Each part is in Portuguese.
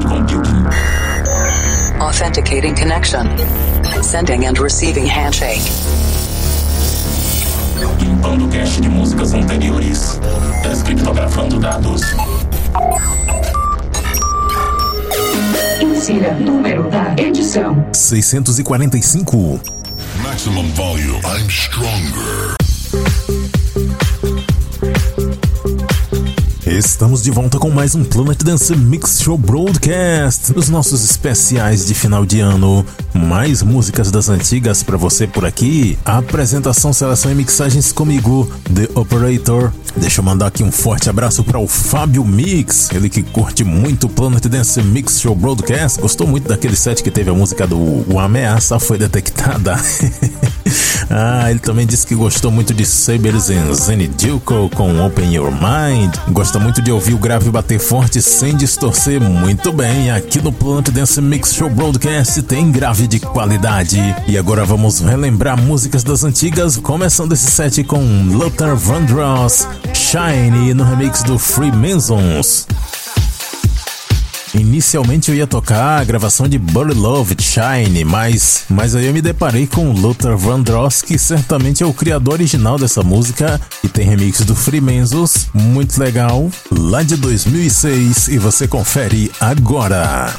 cloud computing. Authenticating connection. Sending and receiving handshake. Limpando cache de músicas anteriores. Descriptografando dados. Insira número da edição: 645. Maximum volume. I'm stronger. Estamos de volta com mais um Planet Dance Mix Show Broadcast. Nos nossos especiais de final de ano, mais músicas das antigas para você por aqui. apresentação, seleção e mixagens comigo, The Operator. Deixa eu mandar aqui um forte abraço para o Fábio Mix, ele que curte muito o Planet Dance Mix Show Broadcast. Gostou muito daquele set que teve a música do O Ameaça Foi Detectada. ah, ele também disse que gostou muito de Sabers and Zenidilko com Open Your Mind. Gosta muito de ouvir o grave bater forte sem distorcer. Muito bem, aqui no Planet Dance Mix Show Broadcast tem grave de qualidade. E agora vamos relembrar músicas das antigas, começando esse set com Luther Vandross, Shine no remix do Freemasons. Inicialmente eu ia tocar a gravação de Burry Love Shine, mas, mas aí eu me deparei com Luther Vandross, que certamente é o criador original dessa música e tem remix do Freemasons, muito legal, lá de 2006 e você confere agora.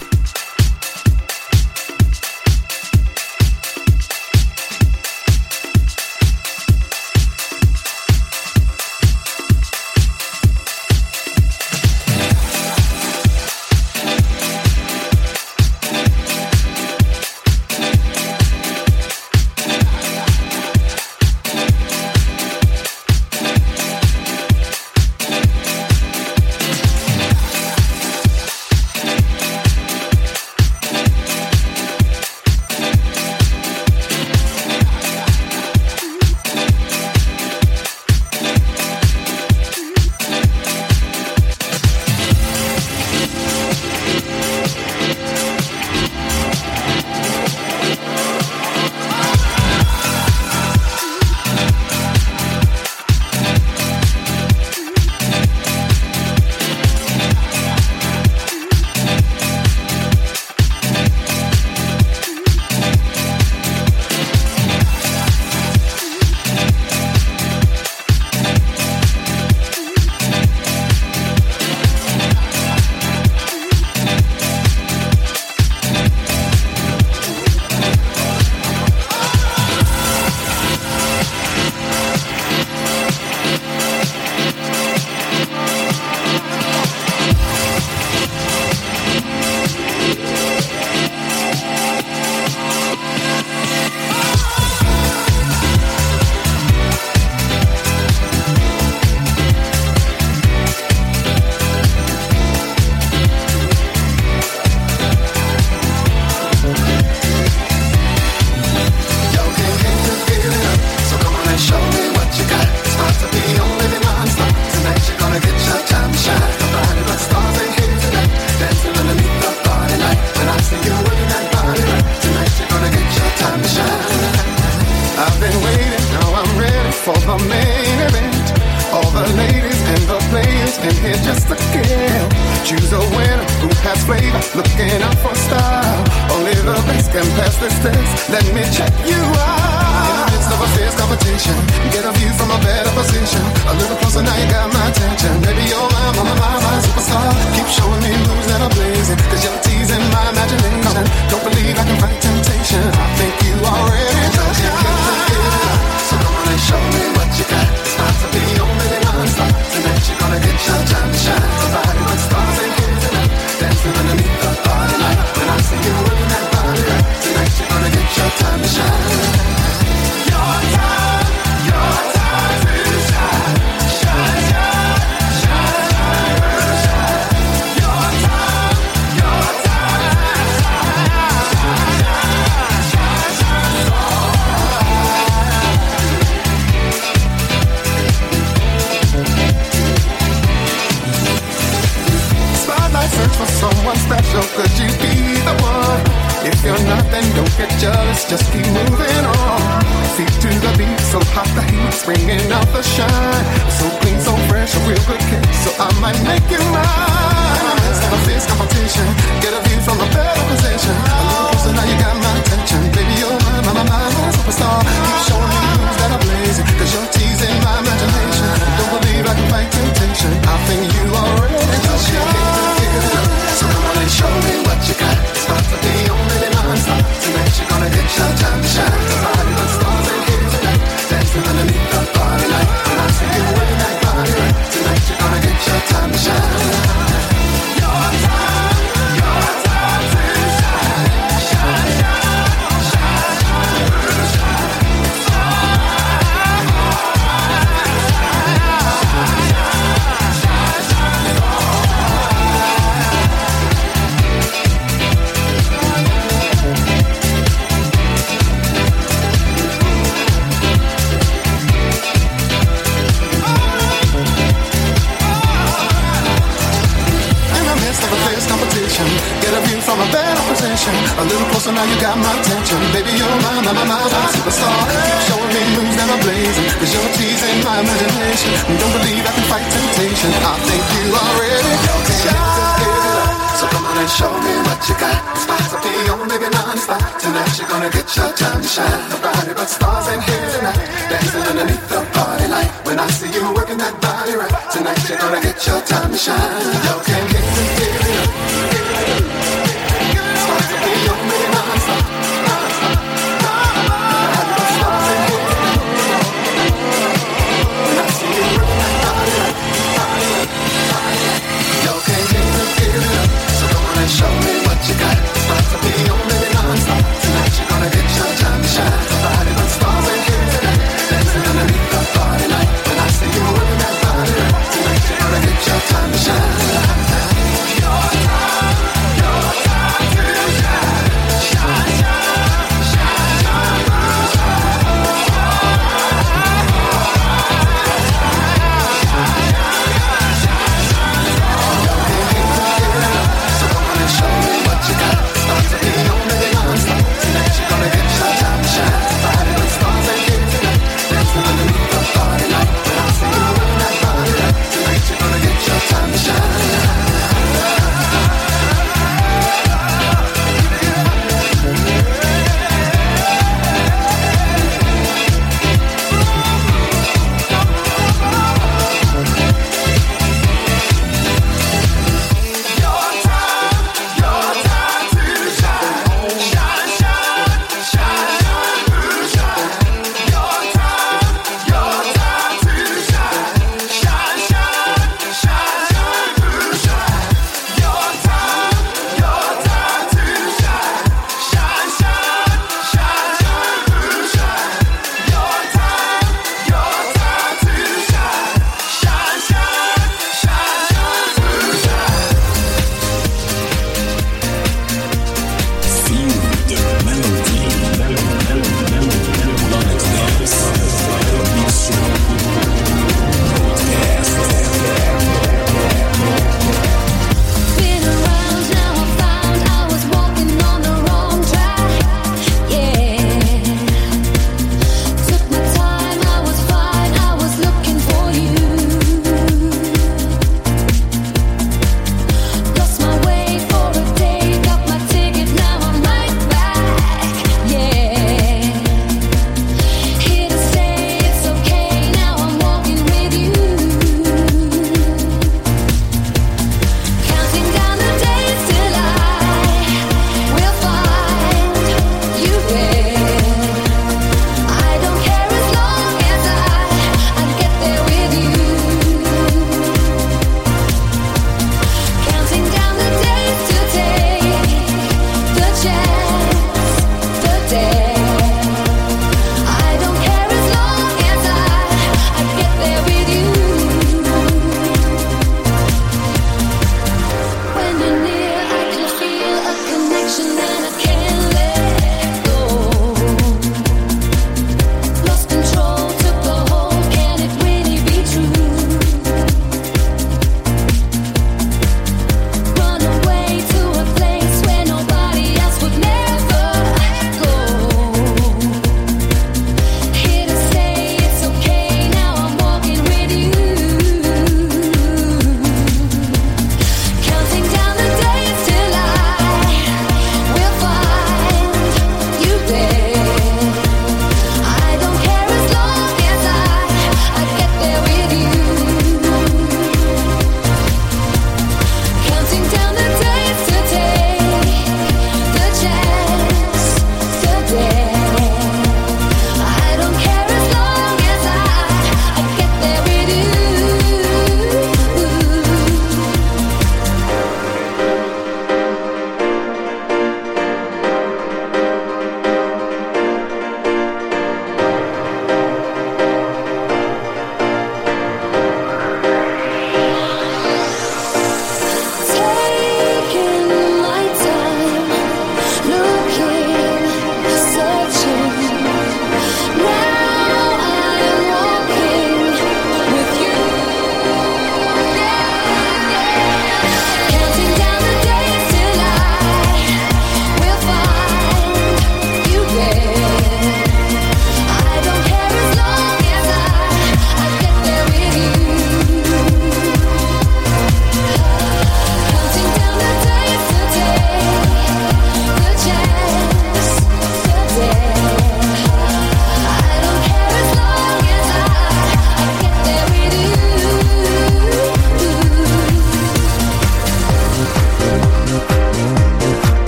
The only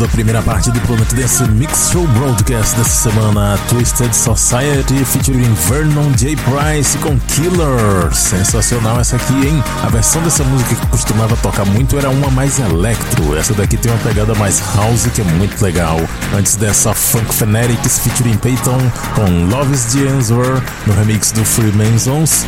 Fechando a primeira parte do Planet Dance Mix Show Broadcast dessa semana, Twisted Society featuring Vernon J. Price com Killer. Sensacional essa aqui, hein? A versão dessa música que costumava tocar muito era uma mais electro. Essa daqui tem uma pegada mais house que é muito legal. Antes dessa, Funk Fanatics featuring Peyton com Love is the Answer no remix do Freemasons.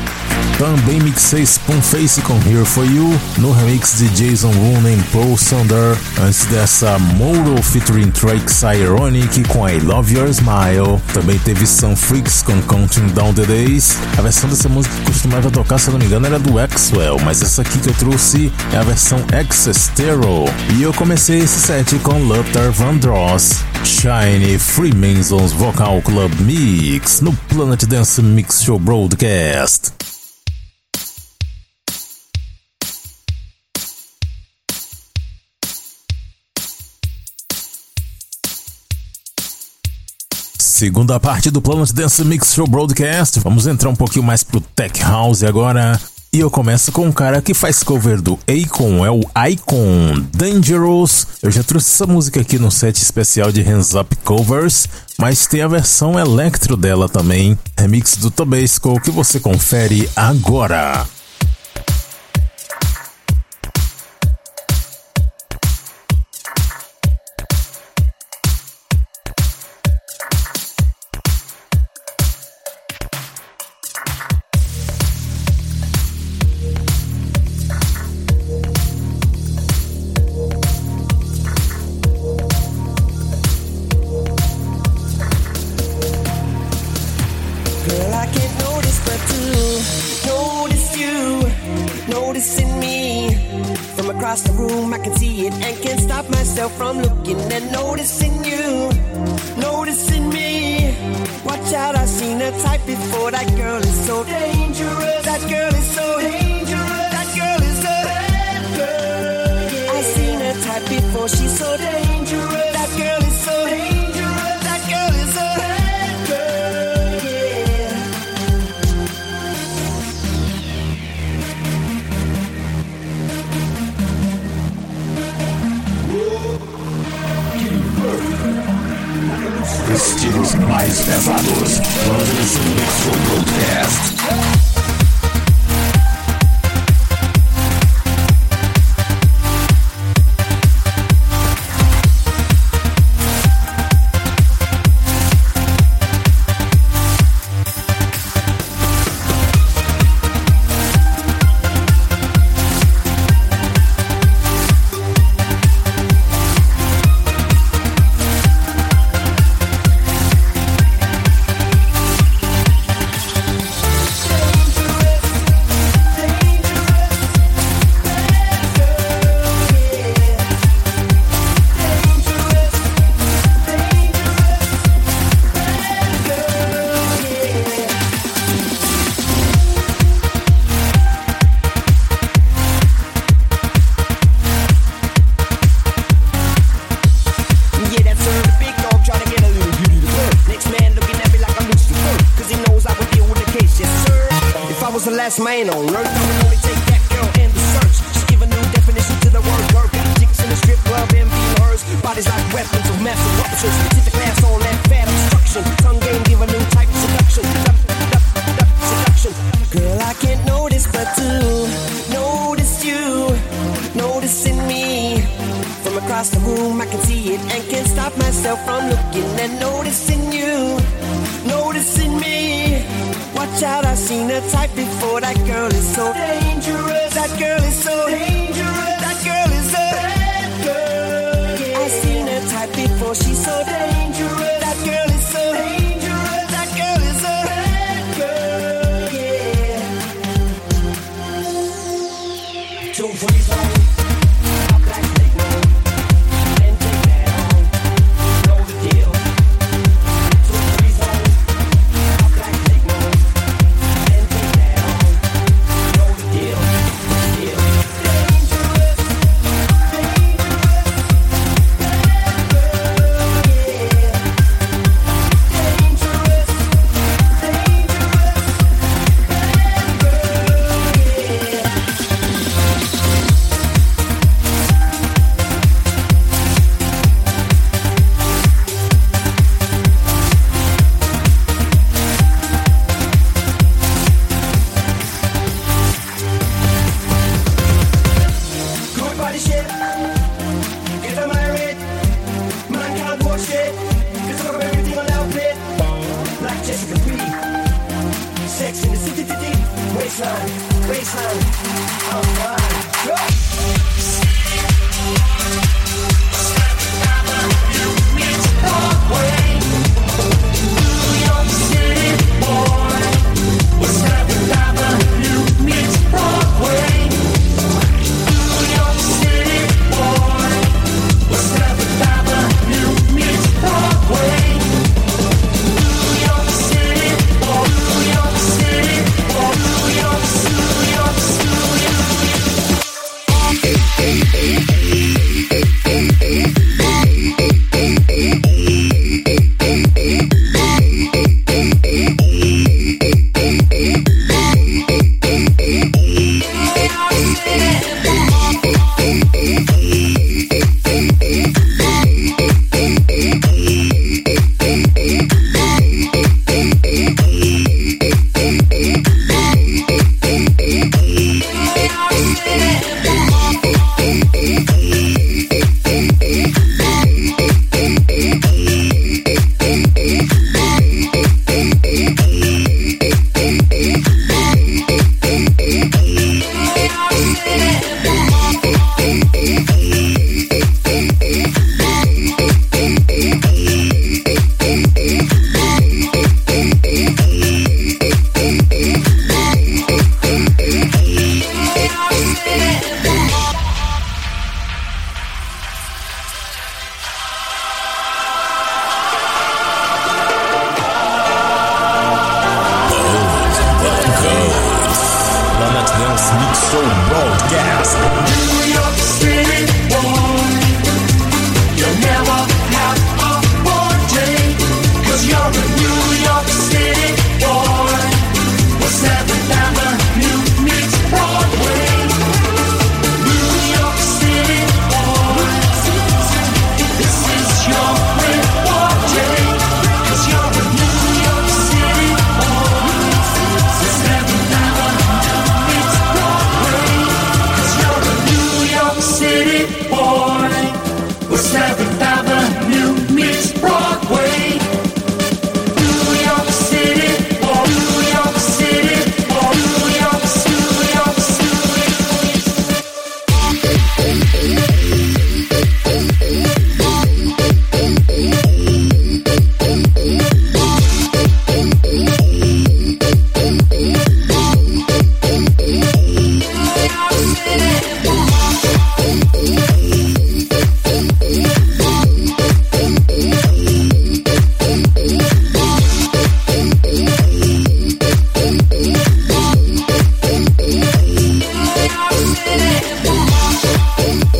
Também mixei Spoonface com Here For You no remix de Jason Rooney e Paul Sander. Antes dessa, Moro featuring Trax Ironic com I Love Your Smile. Também teve Some Freaks com Counting Down the Days. A versão dessa música que costumava tocar, se eu não me engano, era do Axwell, mas essa aqui que eu trouxe é a versão Exestero. E eu comecei esse set com Luther Vandross. Shiny Freemasons Vocal Club Mix no Planet Dance Mix Show Broadcast. Segunda parte do Planet Dance Mix Show Broadcast. Vamos entrar um pouquinho mais pro Tech House agora. E eu começo com um cara que faz cover do Akon, é o Icon Dangerous. Eu já trouxe essa música aqui no set especial de Hands Up Covers, mas tem a versão electro dela também, remix do Tobasco, que você confere agora.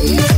Ooh.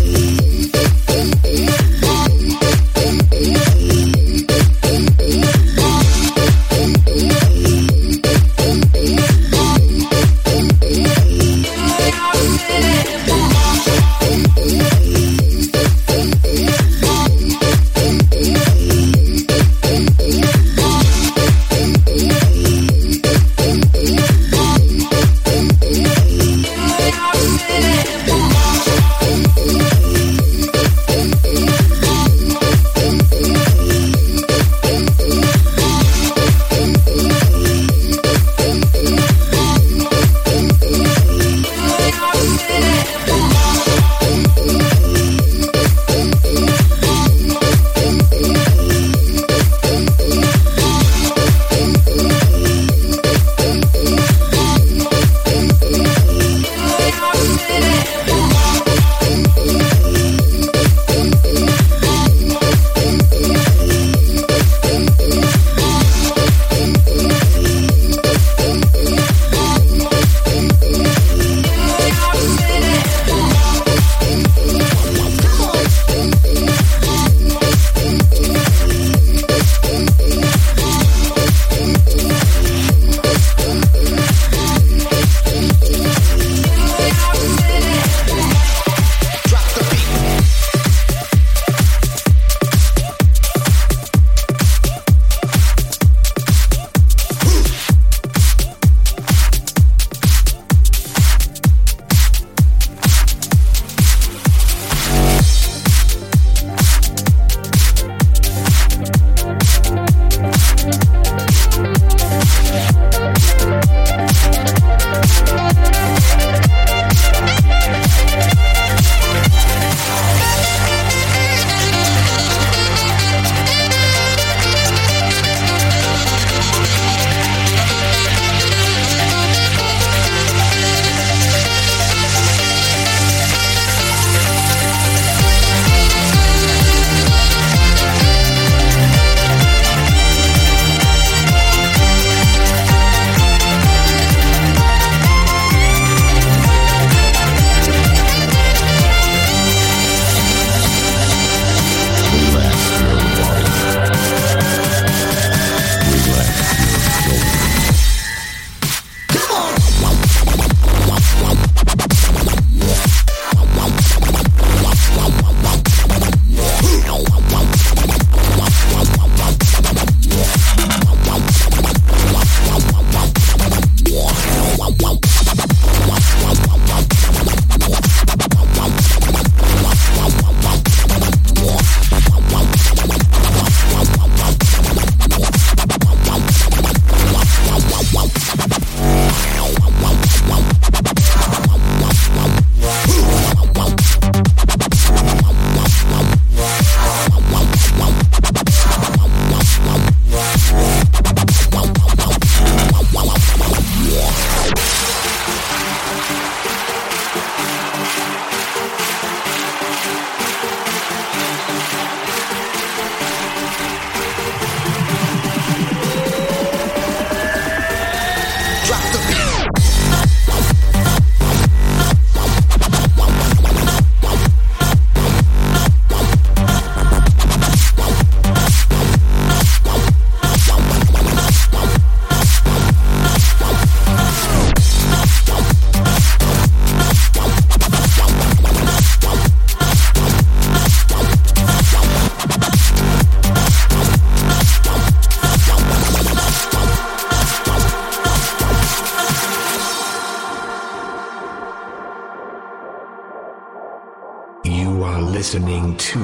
Listening to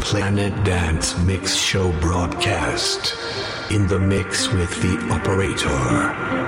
Planet Dance Mix Show broadcast in the mix with the operator.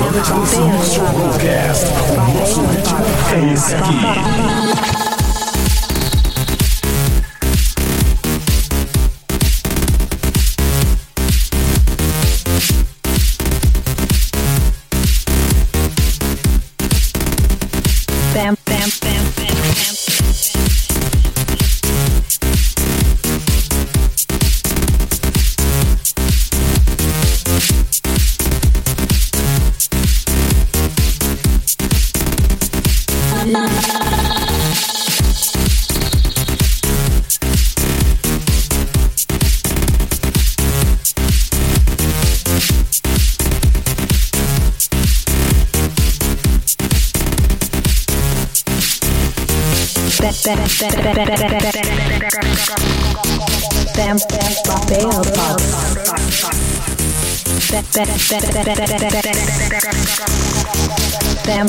Dance Podcast. O nosso ritmo é esse aqui. Bam,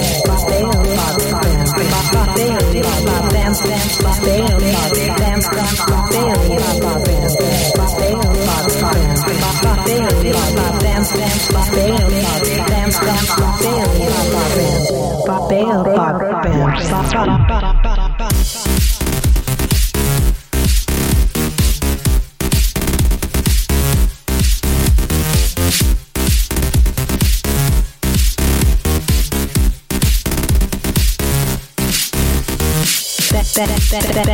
better, better, better.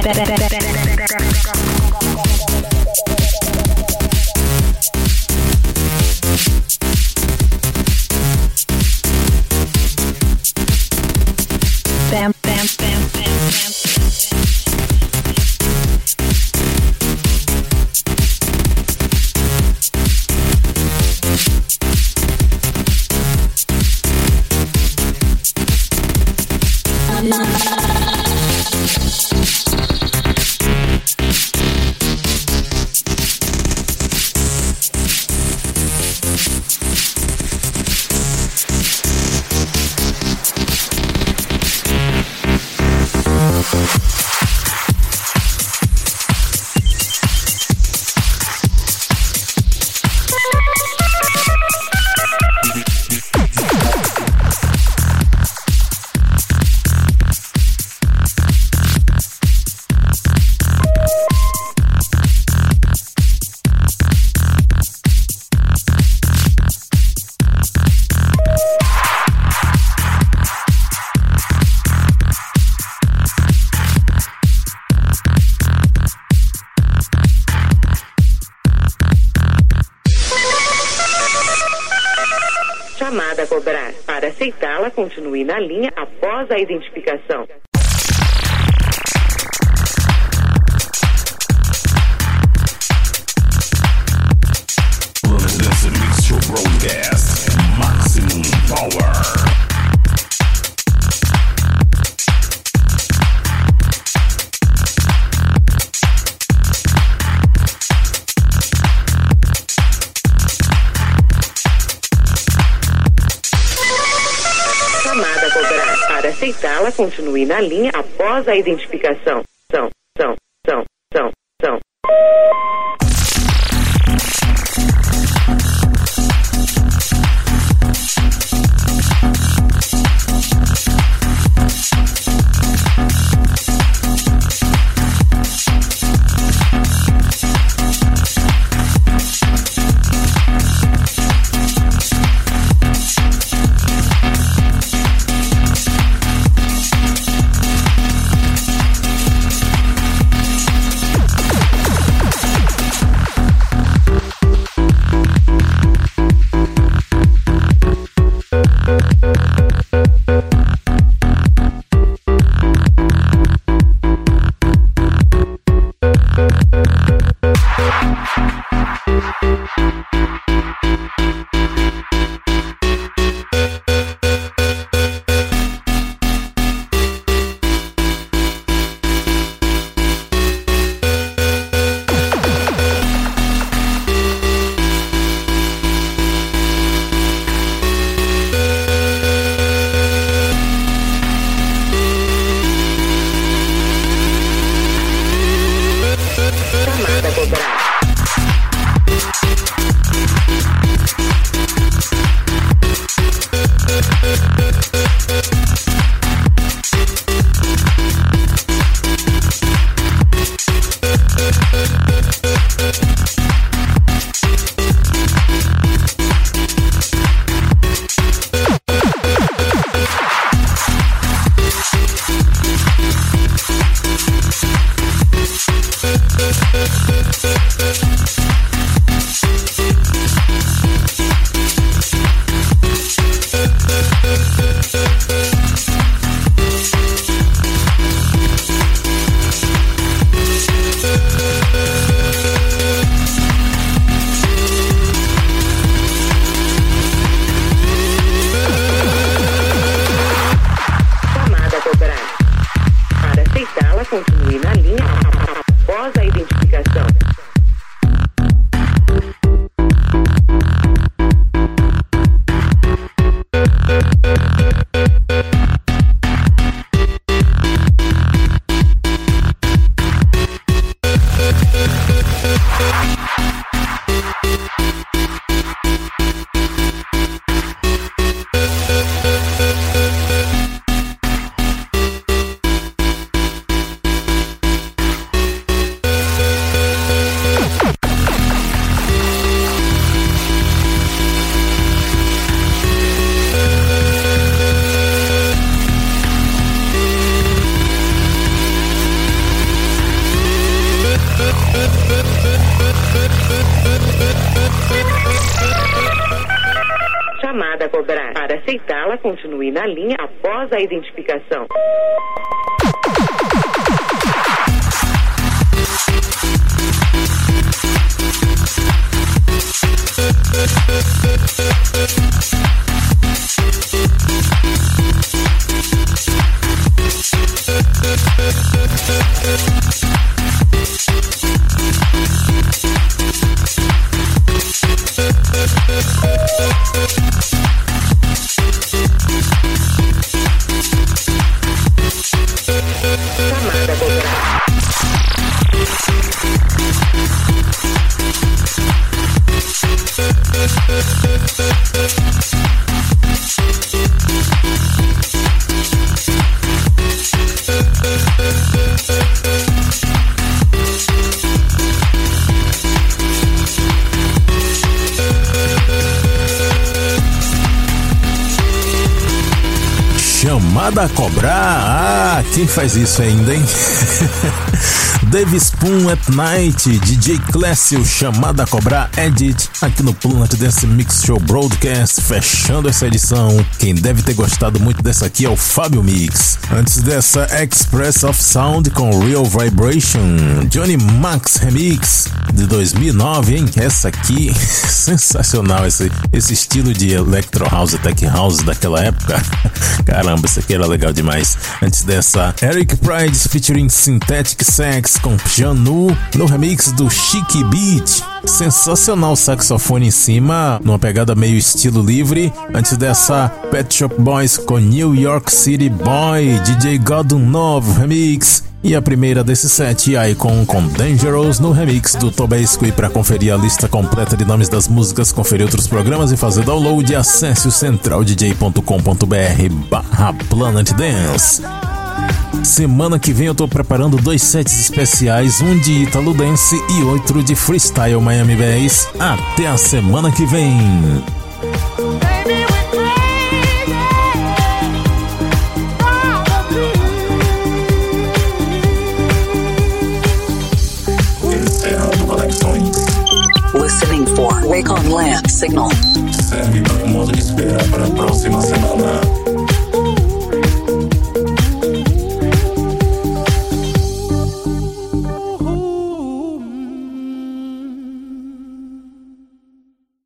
na linha após a identificação. ela continue na linha após a identificação. São, são, são. A identificação. Chamada a cobrar? Ah, quem faz isso ainda, hein? Dave Spoon at Night, DJ Clécio, chamada a cobrar, Edit, aqui no Planet Dance Mix Show Broadcast, fechando essa edição. Quem deve ter gostado muito dessa aqui é o Fábio Mix. Antes dessa, Express of Sound com Real Vibration, Johnny Max Remix de 2009, hein? Essa aqui, sensacional, esse, esse estilo de Electro House, Tech House daquela época. Caramba, isso aqui era legal demais. Antes dessa, Eric Pride featuring Synthetic Sax com Janu no remix do Chic Beat. Sensacional saxofone em cima, numa pegada meio estilo livre. Antes dessa, Pet Shop Boys com New York City Boy, DJ Godun Novo remix. E a primeira desse set, Icon com Dangerous no remix do Tobesco. E para conferir a lista completa de nomes das músicas, conferir outros programas e fazer download, acesse o centraldj.com.br barra Planet Dance. Semana que vem eu tô preparando dois sets especiais, um de Italo Dance e outro de Freestyle Miami Bass. Até a semana que vem! Listening for Wake on Land signal. Serve para o modo de espera para a próxima semana.